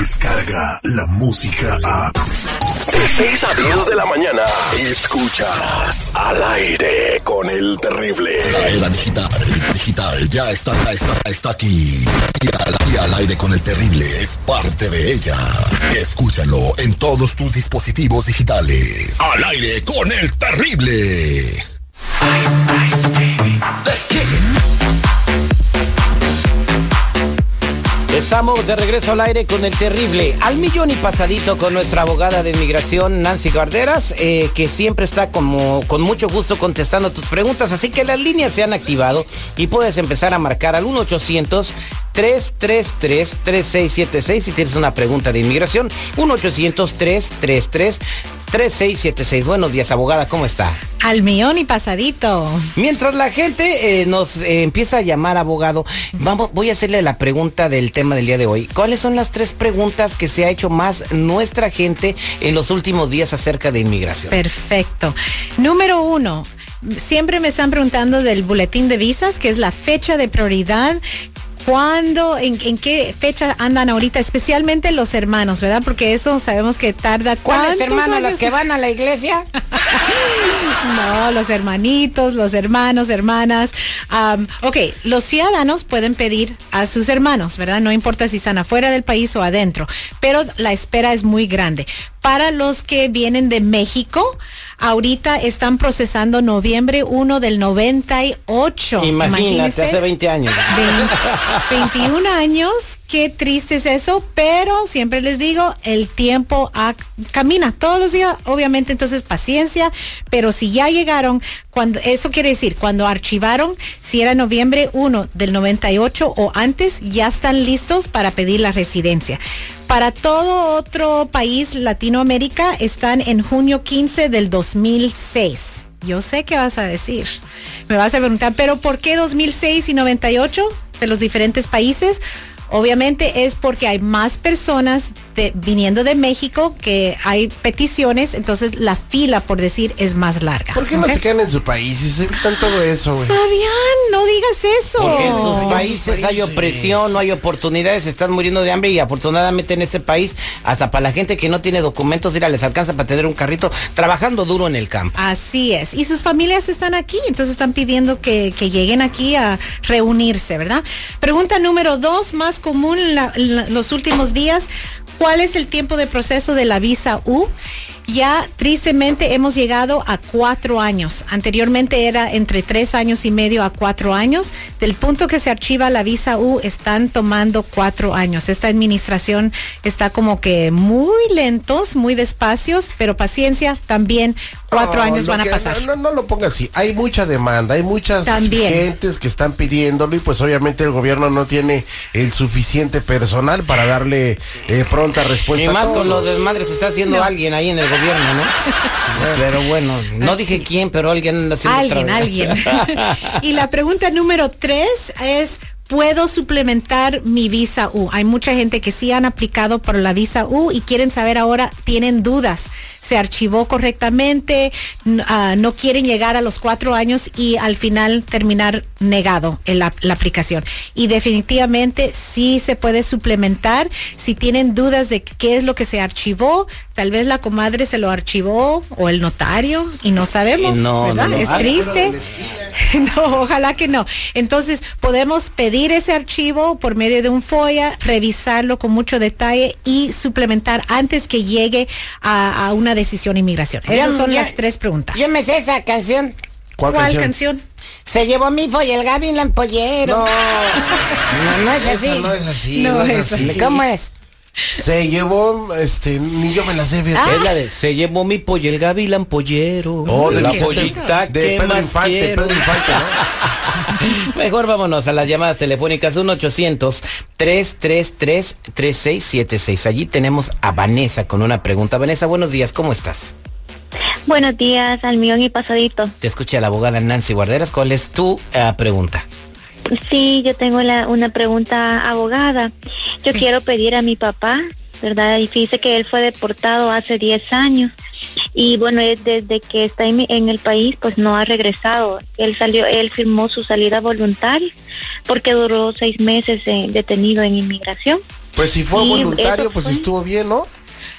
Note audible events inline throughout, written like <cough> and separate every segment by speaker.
Speaker 1: Escucha la música a...
Speaker 2: De 6 a 10 de la mañana. Escuchas al aire con el terrible.
Speaker 3: La era digital, digital, ya está, está, está aquí. Y al, y al aire con el terrible es parte de ella. Escúchalo en todos tus dispositivos digitales. Al aire con el terrible.
Speaker 4: Estamos de regreso al aire con el terrible al millón y pasadito con nuestra abogada de inmigración Nancy Guarderas, eh, que siempre está como con mucho gusto contestando tus preguntas. Así que las líneas se han activado y puedes empezar a marcar al 1 800 333 3676 si tienes una pregunta de inmigración. 1 800 333 3676. Buenos días, abogada, ¿cómo está?
Speaker 5: Al millón y pasadito.
Speaker 4: Mientras la gente eh, nos eh, empieza a llamar abogado, vamos, voy a hacerle la pregunta del tema del día de hoy. ¿Cuáles son las tres preguntas que se ha hecho más nuestra gente en los últimos días acerca de inmigración?
Speaker 5: Perfecto. Número uno. Siempre me están preguntando del boletín de visas, que es la fecha de prioridad ¿Cuándo, en, en, qué fecha andan ahorita, especialmente los hermanos, verdad? Porque eso sabemos que tarda.
Speaker 4: ¿Cuáles hermanos? ¿Los que van a la iglesia? <laughs>
Speaker 5: no, los hermanitos, los hermanos, hermanas. Um, ok, los ciudadanos pueden pedir a sus hermanos, ¿verdad? No importa si están afuera del país o adentro, pero la espera es muy grande. Para los que vienen de México, ahorita están procesando noviembre 1 del 98.
Speaker 4: Imagínate, Imagínese, hace 20 años.
Speaker 5: 20, 21 años, qué triste es eso, pero siempre les digo, el tiempo a, camina todos los días, obviamente, entonces paciencia, pero si ya llegaron, cuando eso quiere decir, cuando archivaron, si era noviembre 1 del 98 o antes, ya están listos para pedir la residencia. Para todo otro país, Latinoamérica, están en junio 15 del 2006. Yo sé qué vas a decir. Me vas a preguntar, ¿pero por qué 2006 y 98 de los diferentes países? Obviamente es porque hay más personas de, viniendo de México que hay peticiones, entonces la fila, por decir, es más larga.
Speaker 6: ¿Por qué no se quedan en su país y se evitan todo eso, güey?
Speaker 5: Fabián, no digas eso.
Speaker 4: Porque en sus países hay opresión, no hay oportunidades, se están muriendo de hambre y afortunadamente en este país, hasta para la gente que no tiene documentos, mira, les alcanza para tener un carrito trabajando duro en el campo.
Speaker 5: Así es. Y sus familias están aquí, entonces están pidiendo que, que lleguen aquí a reunirse, ¿verdad? Pregunta número dos, más común en, la, en los últimos días. ¿Cuál es el tiempo de proceso de la visa U? Ya tristemente hemos llegado a cuatro años. Anteriormente era entre tres años y medio a cuatro años. Del punto que se archiva la visa U están tomando cuatro años. Esta administración está como que muy lentos, muy despacios, pero paciencia también. Cuatro
Speaker 6: Oh,
Speaker 5: años van a
Speaker 6: que-
Speaker 5: pasar.
Speaker 6: No, no lo ponga así. Hay mucha demanda, hay muchas
Speaker 5: También.
Speaker 6: gentes que están pidiéndolo y pues obviamente el gobierno no tiene el suficiente personal para darle eh, pronta respuesta.
Speaker 4: Y
Speaker 6: a
Speaker 4: más con los desmadres que está haciendo alguien ahí en el gobierno, ¿no? <laughs> pero bueno, no dije quién, pero alguien anda haciendo
Speaker 5: Alguien,
Speaker 4: otra-
Speaker 5: alguien. <laughs> y la pregunta número tres es, ¿puedo suplementar mi visa U? Hay mucha gente que sí han aplicado por la visa U y quieren saber ahora, tienen dudas. Se archivó correctamente, ah, no quieren llegar a los cuatro años y al final terminar negado en la, la aplicación. Y definitivamente sí se puede suplementar. Si tienen dudas de qué es lo que se archivó, tal vez la comadre se lo archivó o el notario y no sabemos.
Speaker 4: No,
Speaker 5: ¿verdad?
Speaker 4: no, no.
Speaker 5: Es
Speaker 4: Ah,
Speaker 5: triste. <laughs> no, ojalá que no. Entonces, podemos pedir ese archivo por medio de un FOIA, revisarlo con mucho detalle y suplementar antes que llegue a, a una decisión de inmigración. Esas son
Speaker 4: Ya-
Speaker 5: las tres preguntas.
Speaker 4: Yo me sé esa canción.
Speaker 6: ¿Cuál,
Speaker 5: ¿Cuál
Speaker 6: canción?
Speaker 5: canción?
Speaker 4: Se llevó mi y el Gaby la empollero.
Speaker 6: No,
Speaker 4: No, no es así.
Speaker 6: no es así.
Speaker 5: No
Speaker 6: No, es
Speaker 5: es
Speaker 6: así.
Speaker 5: así.
Speaker 4: ¿Cómo es?
Speaker 6: Se llevó, este, ni yo me la sé, fíjate.
Speaker 4: Es la de Se llevó mi pollo el gavilán pollero.
Speaker 6: Oh, de
Speaker 4: la pollita
Speaker 6: de
Speaker 4: que
Speaker 6: Pedro
Speaker 4: más
Speaker 6: Infante,
Speaker 4: quiero.
Speaker 6: Pedro Infante, ¿no? <laughs>
Speaker 4: Mejor vámonos a las llamadas telefónicas 1-800-333-3676. Allí tenemos a Vanessa con una pregunta. Vanessa, buenos días, ¿cómo estás?
Speaker 7: Buenos días, al millón y pasadito.
Speaker 4: Te escucha la abogada Nancy Guarderas. ¿Cuál es tu eh, pregunta?
Speaker 7: Sí, yo tengo la, una pregunta abogada. Yo quiero pedir a mi papá, ¿verdad? Y fíjese que él fue deportado hace 10 años. Y bueno, desde que está en, el país, pues no ha regresado. Él salió, él firmó su salida voluntaria porque duró seis meses eh, detenido en inmigración.
Speaker 6: Pues si fue
Speaker 7: Y
Speaker 6: voluntario, pues
Speaker 7: fue-
Speaker 6: estuvo bien, ¿no?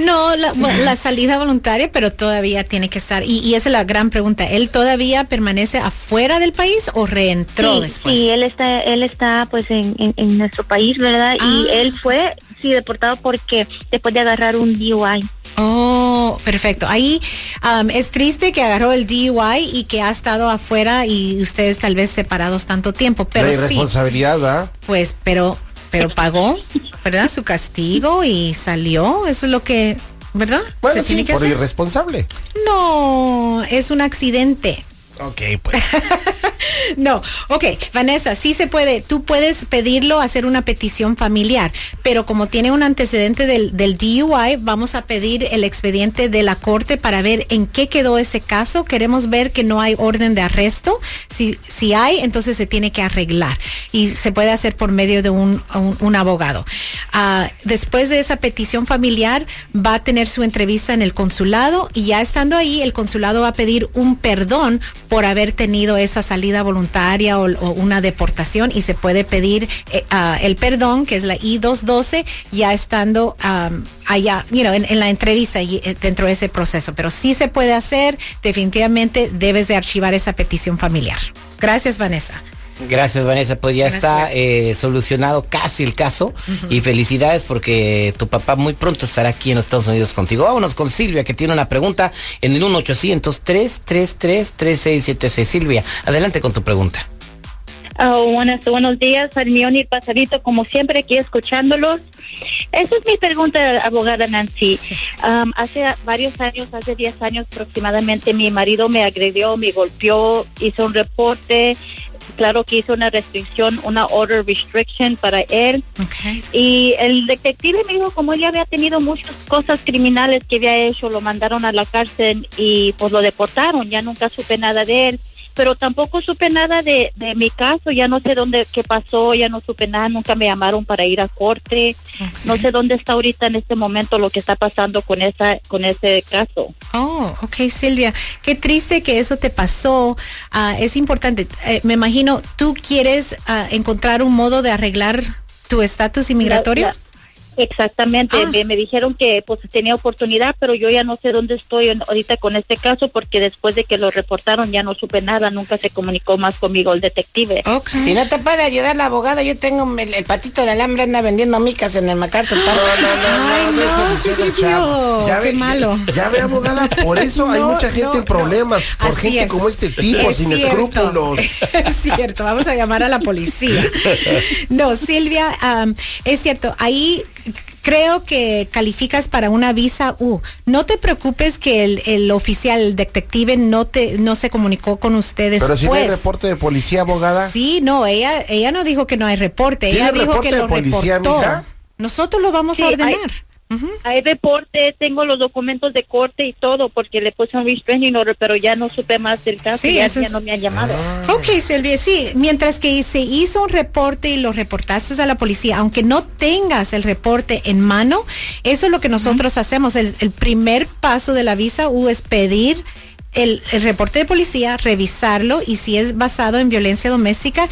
Speaker 5: No, la, bueno, <laughs> la salida voluntaria, pero todavía tiene que estar. Y, y esa es la gran pregunta. ¿Él todavía permanece afuera del país o reentró
Speaker 7: sí,
Speaker 5: después?
Speaker 7: sí, él está, él está pues en, en, en nuestro país, ¿verdad?
Speaker 5: Ah.
Speaker 7: Y él fue, sí, deportado porque después de agarrar un DUI.
Speaker 5: Oh, perfecto. Ahí am, es triste que agarró el DUI y que ha estado afuera y ustedes tal vez separados tanto tiempo, pero
Speaker 6: la
Speaker 5: sí,
Speaker 6: irresponsabilidad, ¿verdad?
Speaker 5: pues, pero, pero pagó, <laughs> ¿verdad? Su castigo y salió. Eso es lo que, ¿verdad?
Speaker 6: Bueno,
Speaker 5: Se
Speaker 6: sí,
Speaker 5: tiene que
Speaker 6: por
Speaker 5: hacer.
Speaker 6: irresponsable.
Speaker 5: No, es un accidente.
Speaker 6: Ok, pues. <laughs>
Speaker 5: No, ok, Vanessa, sí se puede, tú puedes pedirlo, hacer una petición familiar, pero como tiene un antecedente del, del DUI, vamos a pedir el expediente de la corte para ver en qué quedó ese caso. Queremos ver que no hay orden de arresto. Si, si hay, entonces se tiene que arreglar y se puede hacer por medio de un, un- abogado. Ah, después de esa petición familiar, va a tener su entrevista en el consulado y ya estando ahí, el consulado va a pedir un perdón por haber tenido esa salida voluntaria o, una deportación y se puede pedir eh, ah, el perdón, que es la I-212, ya estando allá, you know, en, en la entrevista y, eh, dentro de ese proceso. Pero sí se puede hacer, definitivamente debes de archivar esa petición familiar. Gracias, Vanessa.
Speaker 4: Gracias, Vanessa. Pues ya está eh, solucionado casi el caso. Y felicidades porque tu papá muy pronto estará aquí en los Estados Unidos contigo. Vámonos con Silvia, que tiene una pregunta en el 1-800-333-3676. Silvia, adelante con tu pregunta.
Speaker 8: Ah, buenas, buenos días, Hermione y Pasadito, como siempre aquí escuchándolos. Esa es mi pregunta, abogada Nancy. Am, hace varios años, hace 10 años aproximadamente, mi marido me agredió, me golpeó, hizo un reporte, claro que hizo una restricción, una order restriction para él.
Speaker 5: Okay.
Speaker 8: Y el detective me dijo, como él ya había tenido muchas cosas criminales que había hecho, lo mandaron a la cárcel y pues lo deportaron, ya nunca supe nada de él. Pero tampoco supe nada de, de mi caso, ya no sé dónde, qué pasó, ya no supe nada, nunca me llamaron para ir a corte. No sé dónde está ahorita en este momento lo que está pasando con esa, con ese caso.
Speaker 5: Oh, ok, Silvia. Qué triste que eso te pasó. Ah, es importante. Eh, me imagino, ¿tú quieres ah, encontrar un modo de arreglar tu estatus inmigratorio?
Speaker 8: La- la- Exactamente,
Speaker 5: Ah.
Speaker 8: me, me dijeron que pues tenía oportunidad, pero yo ya no sé dónde estoy en- ahorita con este caso porque después de que lo reportaron ya no supe nada, nunca se comunicó más conmigo el detective.
Speaker 4: Si no te puede ayudar la abogada, yo tengo el, el patito de alambre, anda vendiendo micas en el MacArthur.
Speaker 5: Ay, no,
Speaker 6: chavo. Ya
Speaker 5: qué
Speaker 6: ve-
Speaker 5: malo.
Speaker 6: Ya ve, abogada, por eso hay <laughs>
Speaker 5: No,
Speaker 6: mucha gente
Speaker 5: no,
Speaker 6: en problemas.
Speaker 5: no.
Speaker 6: Por
Speaker 5: Así
Speaker 6: gente
Speaker 5: es.
Speaker 6: como este tipo,
Speaker 5: Es
Speaker 6: sin
Speaker 5: cierto.
Speaker 6: escrúpulos. <laughs>
Speaker 5: Es cierto, vamos a llamar a la policía. <laughs> No, Silvia, am, es cierto, ahí creo que calificas para una visa U. No te preocupes que el, el oficial, el detective, no te no se comunicó con ustedes.
Speaker 6: Pero si no hay reporte de policía, abogada.
Speaker 5: Sí, no, ella ella no dijo que no hay reporte,
Speaker 6: ¿Tiene
Speaker 5: ella dijo
Speaker 6: reporte
Speaker 5: que
Speaker 6: de
Speaker 5: lo
Speaker 6: policía,
Speaker 5: reportó.
Speaker 6: mija?
Speaker 5: Nosotros lo vamos
Speaker 8: Sí,
Speaker 5: a
Speaker 8: hay- Hay reporte, tengo los documentos de corte y todo porque le puse un restraining order, pero ya no supe más del caso,
Speaker 5: Sí,
Speaker 8: ya,
Speaker 5: eso
Speaker 8: ya
Speaker 5: es-
Speaker 8: no me han llamado.
Speaker 5: Ok, Silvia, sí, mientras que se hizo un reporte y lo reportaste a la policía, aunque no tengas el reporte en mano, eso es lo que nosotros hacemos. El, el primer paso de la visa U es pedir el, reporte de policía, revisarlo y si es basado en violencia doméstica,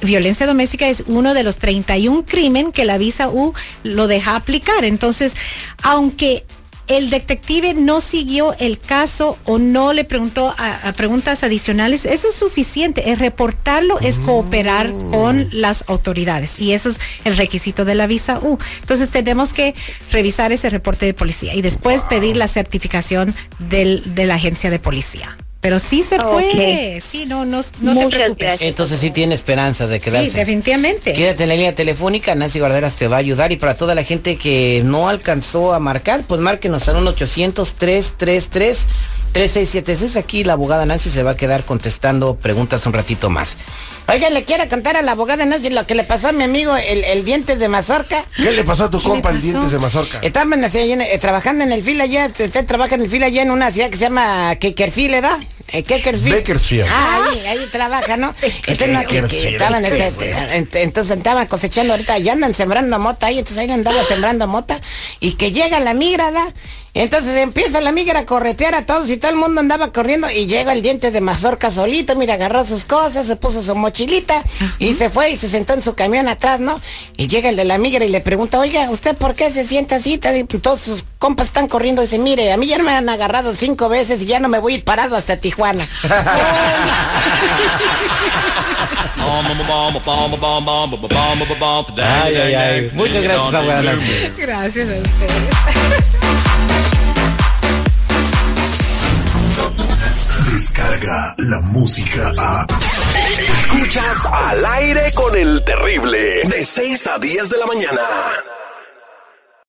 Speaker 5: violencia doméstica es uno de los 31 crimen que la visa U lo deja aplicar. Entonces, aunque el detective no siguió el caso o no le preguntó a, a preguntas adicionales, eso es suficiente. El reportarlo es cooperar con las autoridades y eso es el requisito de la visa U. Entonces tenemos que revisar ese reporte de policía y después pedir la certificación del, de la agencia de policía. Pero sí se puede, sí, no, no, no te preocupes.
Speaker 8: gracias.
Speaker 4: Entonces sí tiene esperanzas de quedarse.
Speaker 5: Sí, definitivamente.
Speaker 4: Quédate en la línea telefónica, Nancy Guarderas te va a ayudar y para toda la gente que no alcanzó a marcar, pues márquenos al 1-800-333-3676. Aquí la abogada Nancy se va a quedar contestando preguntas un ratito más. Oiga, le quiero contar a la abogada Nancy lo que le pasó a mi amigo el, el dientes de mazorca.
Speaker 6: ¿Qué le pasó a tu
Speaker 5: ¿Qué
Speaker 6: compa el dientes de mazorca?
Speaker 4: Estaban así, eh, trabajando en el fila allá, usted trabaja en el fila allá en una ciudad que se llama Kekerfield, ¿verdad? Eh.
Speaker 6: Bakersfield.
Speaker 4: Ah, ahí, ahí trabaja, ¿no? <laughs> Entonces, no, que- que estaban, este, ent- entonces estaban cosechando ahorita, ya andan sembrando mota ahí, entonces ahí andaba sembrando mota, y que llega la migrada, Entonces empieza la migra a corretear a todos y todo el mundo andaba corriendo y llega el diente de mazorca solito, mira, agarró sus cosas, se puso su mochilita y se fue y se sentó en su camión atrás, ¿no? Y llega el de la migra y le pregunta, oiga, ¿usted por qué se sienta así? Y todos sus compas están corriendo y dice, mire, a mí ya me han agarrado cinco veces y ya no me voy a ir parado hasta Tijuana. <laughs> Ay, ay, ay. Muchas gracias, abuela.
Speaker 5: Gracias a ustedes.
Speaker 1: Descarga la música a.
Speaker 2: Escuchas al aire con el terrible. De 6 a 10 de la mañana.